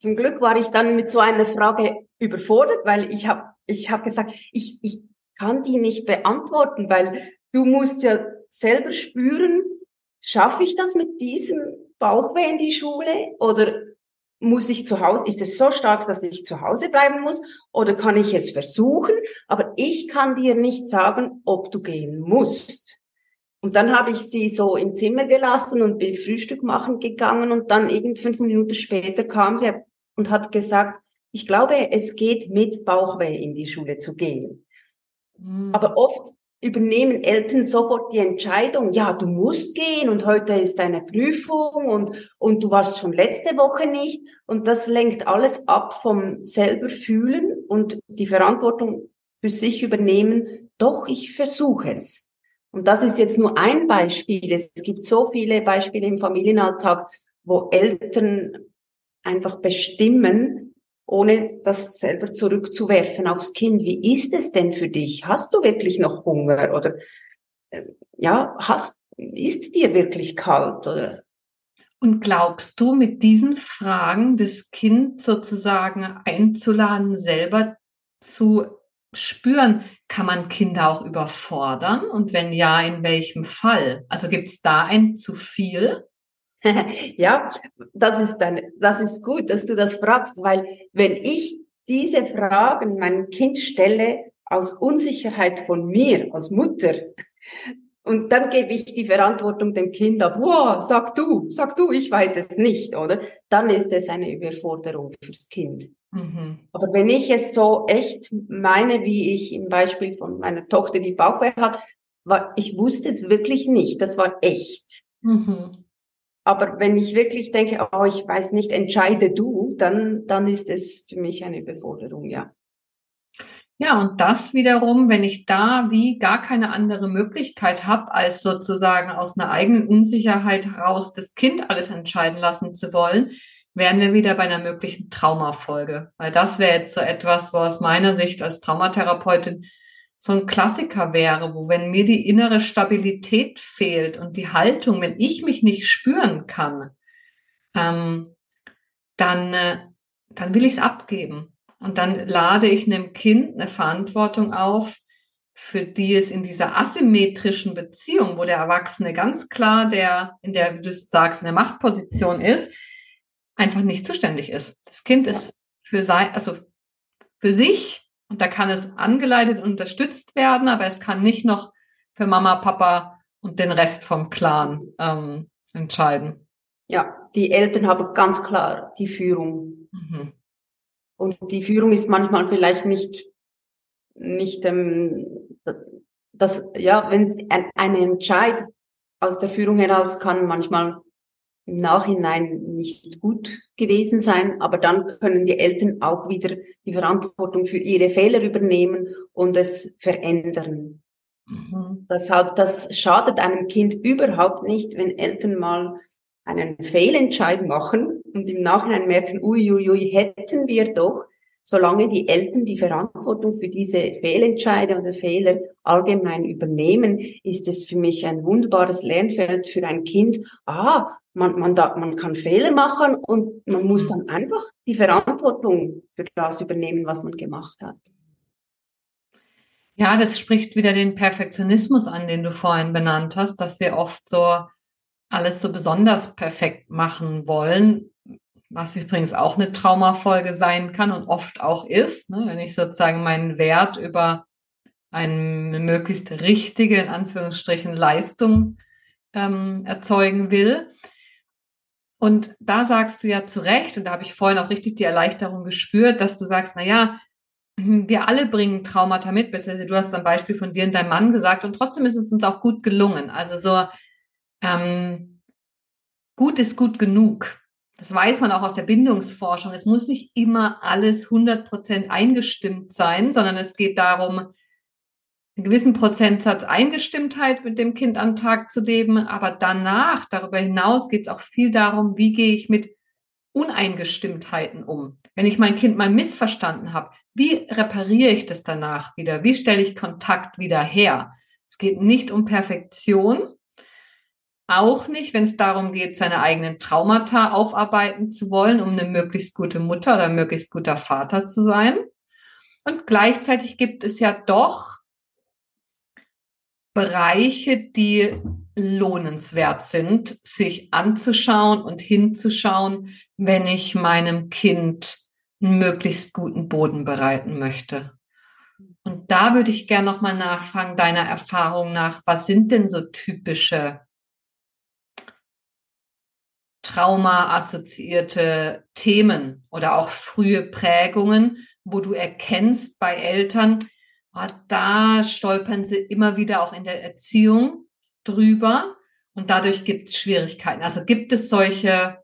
zum Glück war ich dann mit so einer Frage überfordert, weil ich habe ich hab gesagt, ich, ich kann die nicht beantworten, weil du musst ja selber spüren, schaffe ich das mit diesem Bauchweh in die Schule oder muss ich zu Hause, ist es so stark, dass ich zu Hause bleiben muss oder kann ich es versuchen, aber ich kann dir nicht sagen, ob du gehen musst. Und dann habe ich sie so im Zimmer gelassen und bin Frühstück machen gegangen und dann irgend fünf Minuten später kam sie und hat gesagt, ich glaube, es geht mit Bauchweh in die Schule zu gehen. Mhm. Aber oft übernehmen Eltern sofort die Entscheidung, ja, du musst gehen und heute ist deine Prüfung und, und du warst schon letzte Woche nicht. Und das lenkt alles ab vom selber fühlen und die Verantwortung für sich übernehmen. Doch, ich versuche es. Und das ist jetzt nur ein Beispiel. Es gibt so viele Beispiele im Familienalltag, wo Eltern einfach bestimmen, ohne das selber zurückzuwerfen aufs Kind. Wie ist es denn für dich? Hast du wirklich noch Hunger? Oder äh, ja, hast, ist dir wirklich kalt? Oder? Und glaubst du, mit diesen Fragen das Kind sozusagen einzuladen, selber zu spüren, kann man Kinder auch überfordern? Und wenn ja, in welchem Fall? Also gibt es da ein zu viel? *laughs* ja, das ist dann, das ist gut, dass du das fragst, weil wenn ich diese Fragen meinem Kind stelle aus Unsicherheit von mir als Mutter, und dann gebe ich die Verantwortung dem Kind ab, wow, sag du, sag du, ich weiß es nicht, oder? Dann ist es eine Überforderung fürs Kind. Mhm. Aber wenn ich es so echt meine, wie ich im Beispiel von meiner Tochter, die Bauchweh hat, war, ich wusste es wirklich nicht, das war echt. Mhm. Aber wenn ich wirklich denke, oh, ich weiß nicht, entscheide du, dann, dann ist es für mich eine Überforderung, ja. Ja, und das wiederum, wenn ich da wie gar keine andere Möglichkeit habe, als sozusagen aus einer eigenen Unsicherheit heraus das Kind alles entscheiden lassen zu wollen, wären wir wieder bei einer möglichen Traumafolge. Weil das wäre jetzt so etwas, wo aus meiner Sicht als Traumatherapeutin so ein Klassiker wäre, wo wenn mir die innere Stabilität fehlt und die Haltung, wenn ich mich nicht spüren kann, ähm, dann, äh, dann will ich es abgeben. Und dann lade ich einem Kind eine Verantwortung auf, für die es in dieser asymmetrischen Beziehung, wo der Erwachsene ganz klar der, in der, wie du sagst, in der Machtposition ist, einfach nicht zuständig ist. Das Kind ist für sein, also für sich und da kann es angeleitet und unterstützt werden, aber es kann nicht noch für Mama, Papa und den Rest vom Clan ähm, entscheiden. Ja, die Eltern haben ganz klar die Führung. Mhm. Und die Führung ist manchmal vielleicht nicht, nicht ähm, das, ja, wenn ein, ein Entscheid aus der Führung heraus kann manchmal im Nachhinein nicht gut gewesen sein, aber dann können die Eltern auch wieder die Verantwortung für ihre Fehler übernehmen und es verändern. Mhm. Deshalb, das schadet einem Kind überhaupt nicht, wenn Eltern mal einen Fehlentscheid machen und im Nachhinein merken, uiuiui, ui, ui, hätten wir doch, solange die Eltern die Verantwortung für diese Fehlentscheide oder Fehler allgemein übernehmen, ist es für mich ein wunderbares Lernfeld für ein Kind. Ah, man, man, da, man kann Fehler machen und man muss dann einfach die Verantwortung für das übernehmen, was man gemacht hat. Ja, das spricht wieder den Perfektionismus an, den du vorhin benannt hast, dass wir oft so alles so besonders perfekt machen wollen, was übrigens auch eine Traumafolge sein kann und oft auch ist, ne, wenn ich sozusagen meinen Wert über eine möglichst richtige, in Anführungsstrichen, Leistung ähm, erzeugen will. Und da sagst du ja zu Recht, und da habe ich vorhin auch richtig die Erleichterung gespürt, dass du sagst, na ja, wir alle bringen Traumata mit, beziehungsweise du hast ein Beispiel von dir und deinem Mann gesagt, und trotzdem ist es uns auch gut gelungen. Also so, ähm, gut ist gut genug. Das weiß man auch aus der Bindungsforschung. Es muss nicht immer alles 100 Prozent eingestimmt sein, sondern es geht darum, einen gewissen Prozentsatz Eingestimmtheit mit dem Kind an Tag zu leben. Aber danach, darüber hinaus, geht es auch viel darum, wie gehe ich mit Uneingestimmtheiten um. Wenn ich mein Kind mal missverstanden habe, wie repariere ich das danach wieder? Wie stelle ich Kontakt wieder her? Es geht nicht um Perfektion, auch nicht, wenn es darum geht, seine eigenen Traumata aufarbeiten zu wollen, um eine möglichst gute Mutter oder möglichst guter Vater zu sein. Und gleichzeitig gibt es ja doch Bereiche, die lohnenswert sind, sich anzuschauen und hinzuschauen, wenn ich meinem Kind einen möglichst guten Boden bereiten möchte. Und da würde ich gerne nochmal nachfragen, deiner Erfahrung nach, was sind denn so typische Trauma-assoziierte Themen oder auch frühe Prägungen, wo du erkennst bei Eltern, oh, da stolpern sie immer wieder auch in der Erziehung drüber und dadurch gibt es Schwierigkeiten. Also gibt es solche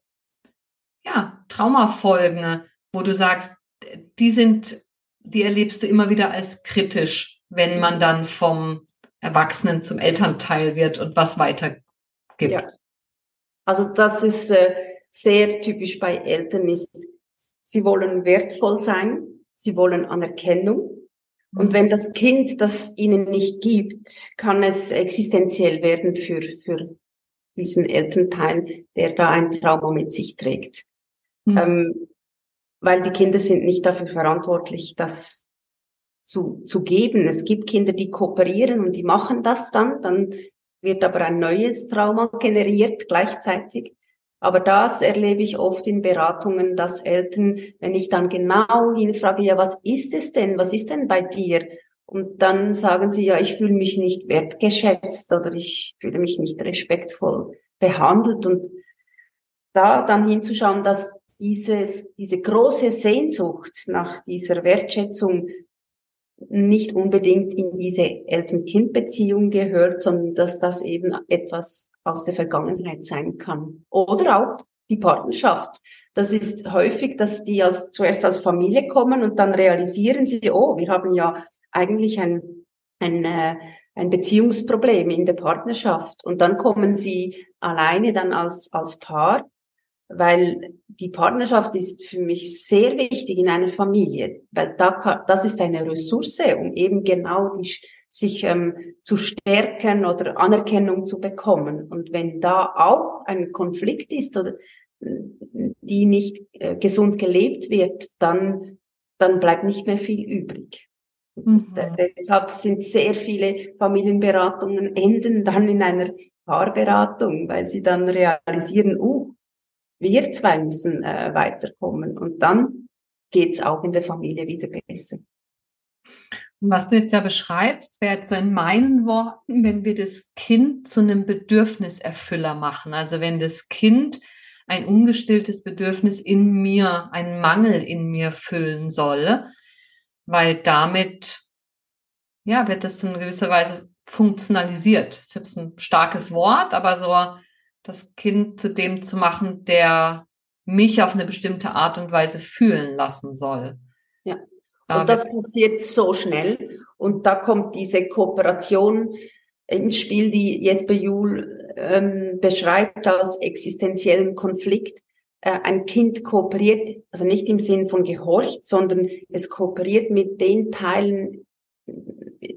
ja, Traumafolgen, wo du sagst, die sind, die erlebst du immer wieder als kritisch, wenn man dann vom Erwachsenen zum Elternteil wird und was weitergibt. Ja. Also das ist äh, sehr typisch bei Eltern ist, sie wollen wertvoll sein, sie wollen Anerkennung. Und wenn das Kind das ihnen nicht gibt, kann es existenziell werden für, für diesen Elternteil, der da ein Trauma mit sich trägt. Mhm. Ähm, weil die Kinder sind nicht dafür verantwortlich, das zu, zu geben. Es gibt Kinder, die kooperieren und die machen das dann, dann wird aber ein neues Trauma generiert gleichzeitig. Aber das erlebe ich oft in Beratungen, dass Eltern, wenn ich dann genau hinfrage, ja, was ist es denn? Was ist denn bei dir? Und dann sagen sie, ja, ich fühle mich nicht wertgeschätzt oder ich fühle mich nicht respektvoll behandelt. Und da dann hinzuschauen, dass dieses, diese große Sehnsucht nach dieser Wertschätzung nicht unbedingt in diese Eltern-Kind-Beziehung gehört, sondern dass das eben etwas aus der Vergangenheit sein kann. Oder auch die Partnerschaft. Das ist häufig, dass die als, zuerst als Familie kommen und dann realisieren sie, oh, wir haben ja eigentlich ein, ein, äh, ein Beziehungsproblem in der Partnerschaft. Und dann kommen sie alleine dann als, als Paar weil die Partnerschaft ist für mich sehr wichtig in einer Familie, weil da kann, das ist eine Ressource, um eben genau die, sich ähm, zu stärken oder Anerkennung zu bekommen. Und wenn da auch ein Konflikt ist oder die nicht äh, gesund gelebt wird, dann, dann bleibt nicht mehr viel übrig. Mhm. Deshalb sind sehr viele Familienberatungen enden dann in einer Paarberatung, weil sie dann realisieren, uh, wir zwei müssen äh, weiterkommen und dann geht's auch in der Familie wieder besser. Was du jetzt ja beschreibst, wäre jetzt so in meinen Worten, wenn wir das Kind zu einem Bedürfniserfüller machen. Also wenn das Kind ein ungestilltes Bedürfnis in mir, einen Mangel in mir füllen soll, weil damit, ja, wird das in gewisser Weise funktionalisiert. Das ist jetzt ein starkes Wort, aber so das Kind zu dem zu machen, der mich auf eine bestimmte Art und Weise fühlen lassen soll. Ja. und das passiert so schnell. Und da kommt diese Kooperation ins Spiel, die Jesper Juhl ähm, beschreibt als existenziellen Konflikt. Äh, ein Kind kooperiert, also nicht im Sinn von gehorcht, sondern es kooperiert mit den Teilen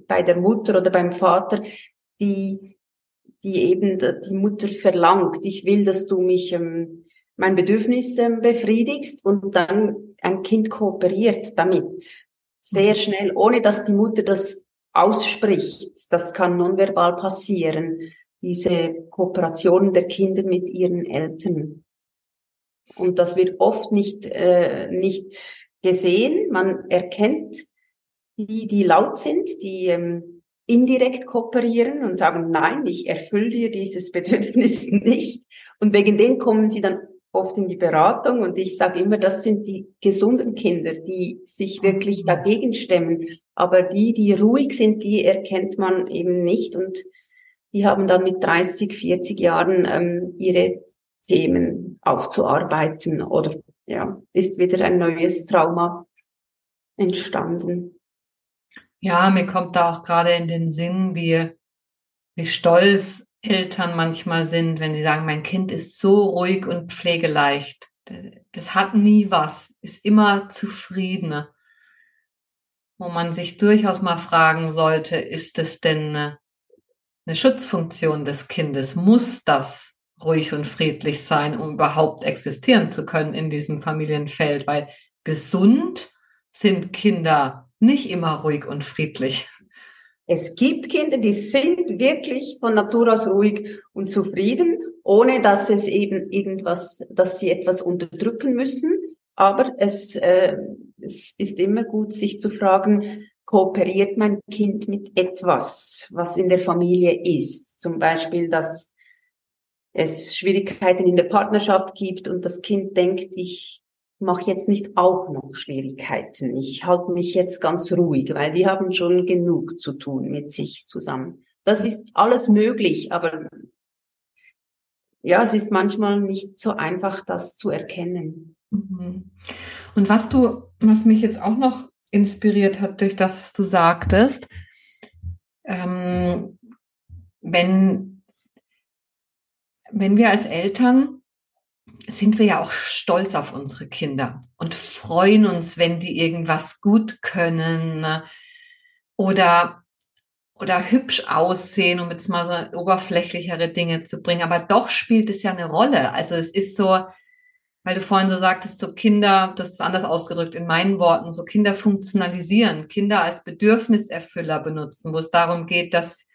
bei der Mutter oder beim Vater, die die eben die Mutter verlangt, ich will, dass du mich ähm, mein Bedürfnis ähm, befriedigst und dann ein Kind kooperiert damit sehr schnell, ohne dass die Mutter das ausspricht. Das kann nonverbal passieren, diese Kooperation der Kinder mit ihren Eltern. Und das wird oft nicht, äh, nicht gesehen. Man erkennt die, die laut sind, die ähm, indirekt kooperieren und sagen, nein, ich erfülle dir dieses Bedürfnis *laughs* nicht. Und wegen dem kommen sie dann oft in die Beratung und ich sage immer, das sind die gesunden Kinder, die sich wirklich mhm. dagegen stemmen. Aber die, die ruhig sind, die erkennt man eben nicht und die haben dann mit 30, 40 Jahren ähm, ihre Themen aufzuarbeiten oder ja, ist wieder ein neues Trauma entstanden. Ja, mir kommt da auch gerade in den Sinn, wie, wie stolz Eltern manchmal sind, wenn sie sagen, mein Kind ist so ruhig und pflegeleicht. Das hat nie was, ist immer zufrieden. Wo man sich durchaus mal fragen sollte, ist es denn eine, eine Schutzfunktion des Kindes. Muss das ruhig und friedlich sein, um überhaupt existieren zu können in diesem Familienfeld? Weil gesund sind Kinder nicht immer ruhig und friedlich. Es gibt Kinder, die sind wirklich von Natur aus ruhig und zufrieden, ohne dass es eben irgendwas, dass sie etwas unterdrücken müssen. Aber es, äh, es ist immer gut, sich zu fragen, kooperiert mein Kind mit etwas, was in der Familie ist? Zum Beispiel, dass es Schwierigkeiten in der Partnerschaft gibt und das Kind denkt, ich mache jetzt nicht auch noch Schwierigkeiten. Ich halte mich jetzt ganz ruhig, weil die haben schon genug zu tun mit sich zusammen. Das ist alles möglich, aber ja, es ist manchmal nicht so einfach, das zu erkennen. Mhm. Und was du, was mich jetzt auch noch inspiriert hat durch das, was du sagtest, ähm, wenn, wenn wir als Eltern sind wir ja auch stolz auf unsere Kinder und freuen uns, wenn die irgendwas gut können ne? oder, oder hübsch aussehen, um jetzt mal so oberflächlichere Dinge zu bringen. Aber doch spielt es ja eine Rolle. Also es ist so, weil du vorhin so sagtest, so Kinder, das ist anders ausgedrückt in meinen Worten, so Kinder funktionalisieren, Kinder als Bedürfniserfüller benutzen, wo es darum geht, dass,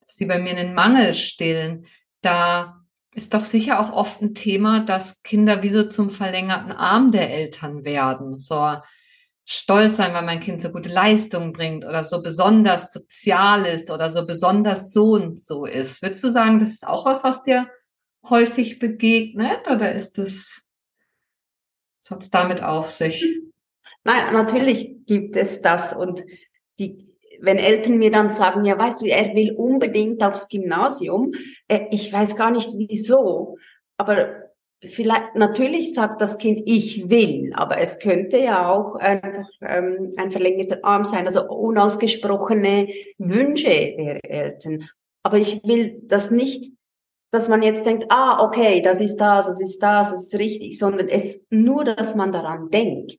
dass sie bei mir einen Mangel stillen. Da ist doch sicher auch oft ein Thema, dass Kinder wie so zum verlängerten Arm der Eltern werden. So stolz sein, weil mein Kind so gute Leistungen bringt oder so besonders sozial ist oder so besonders so und so ist. Würdest du sagen, das ist auch was, was dir häufig begegnet oder ist das, was hat es damit auf sich? Nein, natürlich gibt es das und die wenn Eltern mir dann sagen, ja, weißt du, er will unbedingt aufs Gymnasium, äh, ich weiß gar nicht wieso, aber vielleicht, natürlich sagt das Kind, ich will, aber es könnte ja auch einfach ähm, ein verlängerter Arm sein, also unausgesprochene Wünsche der Eltern. Aber ich will das nicht, dass man jetzt denkt, ah, okay, das ist das, das ist das, das ist richtig, sondern es nur, dass man daran denkt.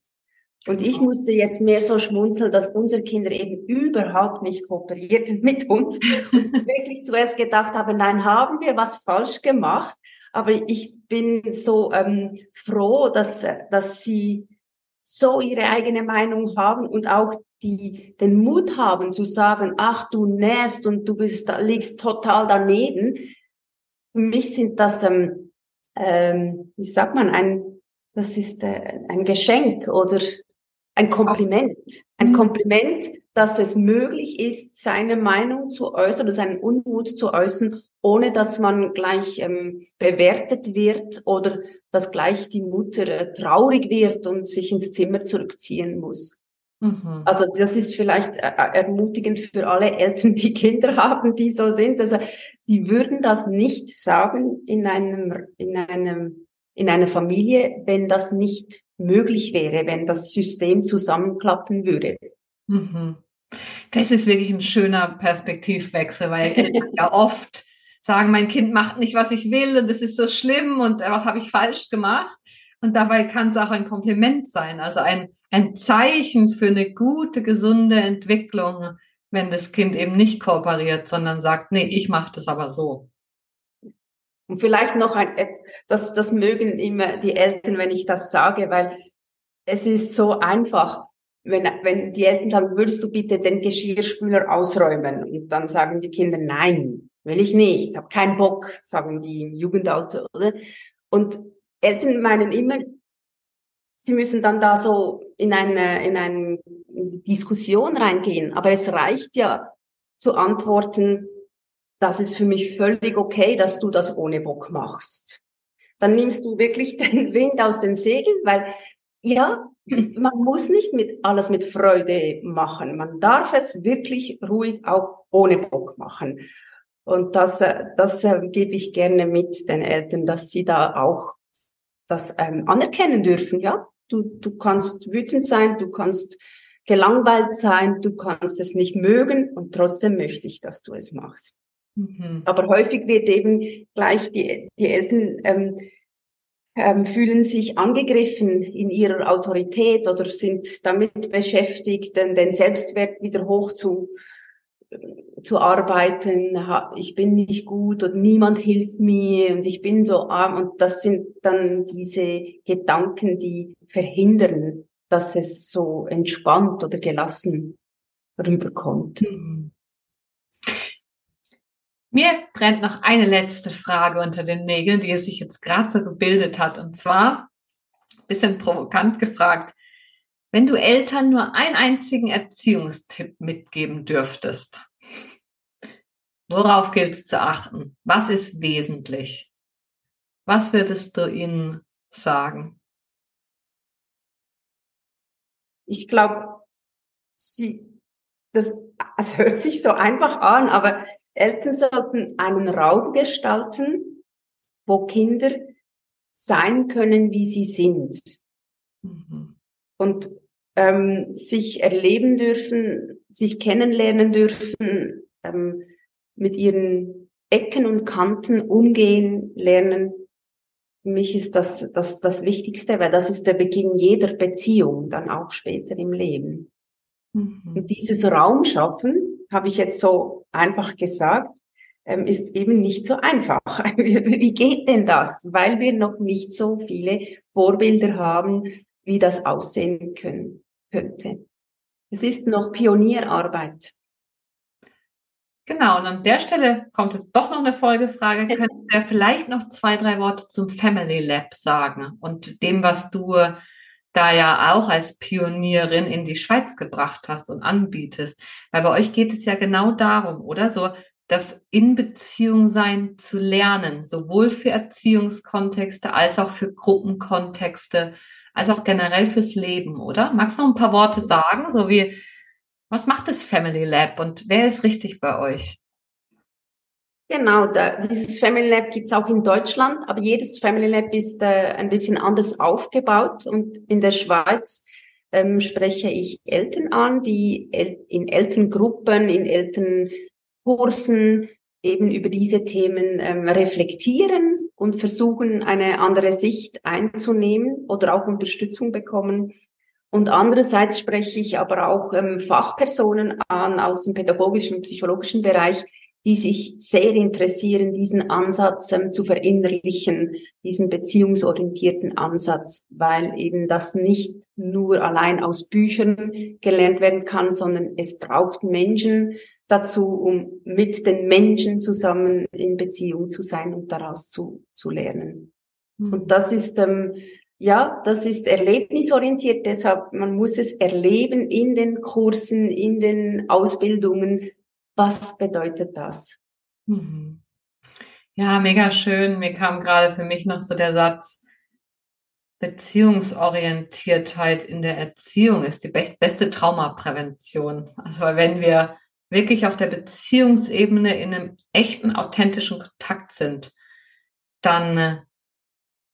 Und ich musste jetzt mehr so schmunzeln, dass unsere Kinder eben überhaupt nicht kooperierten *laughs* mit uns. Und *laughs* wirklich zuerst gedacht haben, nein, haben wir was falsch gemacht. Aber ich bin so ähm, froh, dass, dass sie so ihre eigene Meinung haben und auch die den Mut haben zu sagen, ach, du nervst und du bist, liegst total daneben. Für mich sind das, ähm, ähm, wie sagt man, ein, das ist äh, ein Geschenk oder ein Kompliment. Ein mhm. Kompliment, dass es möglich ist, seine Meinung zu äußern oder seinen Unmut zu äußern, ohne dass man gleich ähm, bewertet wird oder dass gleich die Mutter äh, traurig wird und sich ins Zimmer zurückziehen muss. Mhm. Also das ist vielleicht äh, äh, ermutigend für alle Eltern, die Kinder haben, die so sind. Also die würden das nicht sagen in einem in einem in einer Familie, wenn das nicht möglich wäre, wenn das System zusammenklappen würde. Mhm. Das ist wirklich ein schöner Perspektivwechsel, weil *laughs* ja oft sagen, mein Kind macht nicht, was ich will und es ist so schlimm und äh, was habe ich falsch gemacht. Und dabei kann es auch ein Kompliment sein, also ein, ein Zeichen für eine gute, gesunde Entwicklung, wenn das Kind eben nicht kooperiert, sondern sagt, nee, ich mache das aber so. Und vielleicht noch ein, äh, das, das mögen immer die Eltern, wenn ich das sage, weil es ist so einfach. Wenn, wenn die Eltern sagen, würdest du bitte den Geschirrspüler ausräumen? Und dann sagen die Kinder, nein, will ich nicht, habe keinen Bock, sagen die im Jugendalter, oder? Und Eltern meinen immer, sie müssen dann da so in eine, in eine Diskussion reingehen. Aber es reicht ja zu antworten, das ist für mich völlig okay, dass du das ohne Bock machst. Dann nimmst du wirklich *laughs* den Wind aus den Segeln, weil ja, *laughs* man muss nicht mit alles mit Freude machen. Man darf es wirklich ruhig auch ohne Bock machen. Und das, äh, das äh, gebe ich gerne mit den Eltern, dass sie da auch das ähm, anerkennen dürfen. Ja, du, du kannst wütend sein, du kannst gelangweilt sein, du kannst es nicht mögen und trotzdem möchte ich, dass du es machst. Mhm. Aber häufig wird eben gleich die, die Eltern ähm, ähm, fühlen sich angegriffen in ihrer Autorität oder sind damit beschäftigt, den, den Selbstwert wieder hoch zu, zu arbeiten, ich bin nicht gut und niemand hilft mir und ich bin so arm und das sind dann diese Gedanken, die verhindern, dass es so entspannt oder gelassen rüberkommt. Mhm. Mir brennt noch eine letzte Frage unter den Nägeln, die es sich jetzt gerade so gebildet hat. Und zwar, bisschen provokant gefragt, wenn du Eltern nur einen einzigen Erziehungstipp mitgeben dürftest, worauf gilt es zu achten? Was ist wesentlich? Was würdest du ihnen sagen? Ich glaube, sie, das, es hört sich so einfach an, aber Eltern sollten einen Raum gestalten, wo Kinder sein können, wie sie sind. Mhm und ähm, sich erleben dürfen, sich kennenlernen dürfen, ähm, mit ihren Ecken und Kanten umgehen lernen. Für mich ist das, das das Wichtigste, weil das ist der Beginn jeder Beziehung, dann auch später im Leben. Mhm. Und dieses Raum schaffen, habe ich jetzt so einfach gesagt, ähm, ist eben nicht so einfach. *laughs* Wie geht denn das? Weil wir noch nicht so viele Vorbilder haben, wie das aussehen können, könnte. Es ist noch Pionierarbeit. Genau, und an der Stelle kommt jetzt doch noch eine Folgefrage. *laughs* Könntest du vielleicht noch zwei, drei Worte zum Family Lab sagen und dem, was du da ja auch als Pionierin in die Schweiz gebracht hast und anbietest? Weil bei euch geht es ja genau darum, oder? So das in Beziehung sein zu lernen, sowohl für Erziehungskontexte als auch für Gruppenkontexte als auch generell fürs Leben, oder? Magst du noch ein paar Worte sagen, so wie, was macht das Family Lab und wer ist richtig bei euch? Genau, da, dieses Family Lab gibt's auch in Deutschland, aber jedes Family Lab ist äh, ein bisschen anders aufgebaut und in der Schweiz ähm, spreche ich Eltern an, die El in Elterngruppen, in Elternkursen eben über diese Themen ähm, reflektieren und versuchen, eine andere Sicht einzunehmen oder auch Unterstützung bekommen. Und andererseits spreche ich aber auch ähm, Fachpersonen an aus dem pädagogischen und psychologischen Bereich, die sich sehr interessieren, diesen Ansatz ähm, zu verinnerlichen, diesen beziehungsorientierten Ansatz, weil eben das nicht nur allein aus Büchern gelernt werden kann, sondern es braucht Menschen, dazu, um mit den Menschen zusammen in Beziehung zu sein und daraus zu, zu lernen. Mhm. Und das ist, ähm, ja, das ist erlebnisorientiert, deshalb, man muss es erleben in den Kursen, in den Ausbildungen. Was bedeutet das? Mhm. Ja, mega schön. Mir kam gerade für mich noch so der Satz, Beziehungsorientiertheit in der Erziehung ist die beste Traumaprävention. Also wenn wir wirklich auf der Beziehungsebene in einem echten, authentischen Kontakt sind, dann äh,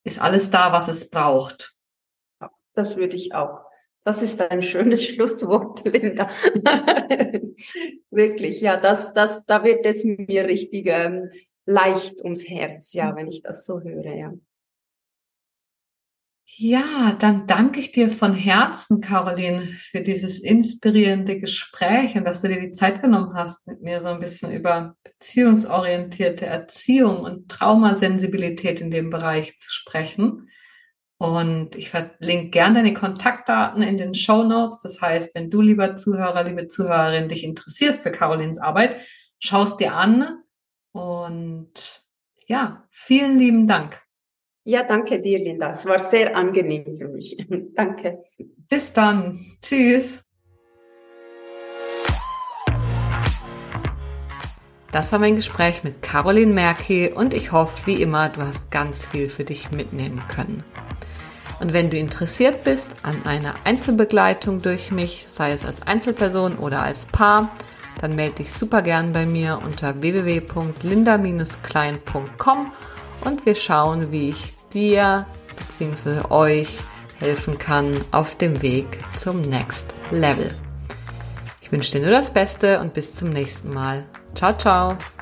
ist alles da, was es braucht. Das würde ich auch. Das ist ein schönes *laughs* Schlusswort, Linda. Wirklich, ja, das, das, da wird es mir richtig ähm, leicht ums Herz, ja, wenn ich das so höre, ja. Ja, dann danke ich dir von Herzen, Caroline, für dieses inspirierende Gespräch und dass du dir die Zeit genommen hast, mit mir so ein bisschen über beziehungsorientierte Erziehung und Traumasensibilität in dem Bereich zu sprechen. Und ich verlinke gerne deine Kontaktdaten in den Show Notes. Das heißt, wenn du, lieber Zuhörer, liebe Zuhörerin, dich interessierst für Carolins Arbeit, schaust dir an. Und ja, vielen lieben Dank. Ja, danke dir, Linda. Es war sehr angenehm für mich. *laughs* danke. Bis dann. Tschüss. Das war mein Gespräch mit Caroline Merki und ich hoffe, wie immer, du hast ganz viel für dich mitnehmen können. Und wenn du interessiert bist an einer Einzelbegleitung durch mich, sei es als Einzelperson oder als Paar, dann melde dich super gern bei mir unter www.linda-klein.com und wir schauen, wie ich dir bzw. euch helfen kann auf dem Weg zum Next Level. Ich wünsche dir nur das Beste und bis zum nächsten Mal. Ciao, ciao.